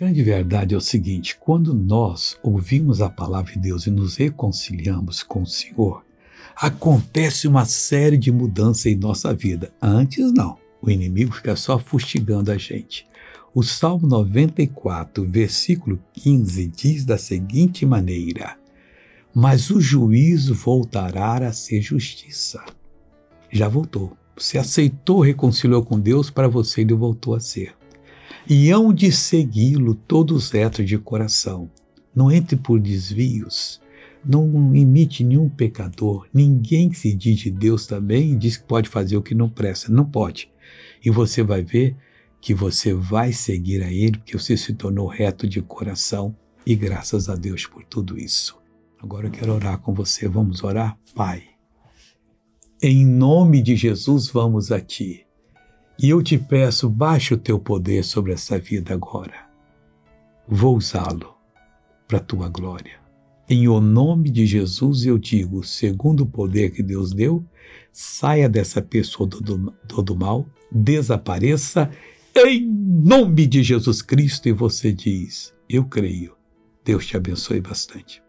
grande verdade é o seguinte: quando nós ouvimos a palavra de Deus e nos reconciliamos com o Senhor, acontece uma série de mudanças em nossa vida. Antes, não. O inimigo fica só fustigando a gente. O Salmo 94, versículo 15, diz da seguinte maneira: Mas o juízo voltará a ser justiça. Já voltou. Você aceitou, reconciliou com Deus, para você ele voltou a ser. E hão de segui-lo todos retos de coração. Não entre por desvios, não imite nenhum pecador. Ninguém que se diz de Deus também diz que pode fazer o que não presta. Não pode. E você vai ver que você vai seguir a Ele, porque você se tornou reto de coração e graças a Deus por tudo isso. Agora eu quero orar com você. Vamos orar? Pai, em nome de Jesus vamos a Ti. E eu te peço, baixe o Teu poder sobre essa vida agora. Vou usá-lo para a Tua glória. Em o nome de Jesus eu digo, segundo o poder que Deus deu, saia dessa pessoa do, do, do mal, desapareça em nome de Jesus Cristo, e você diz: Eu creio. Deus te abençoe bastante.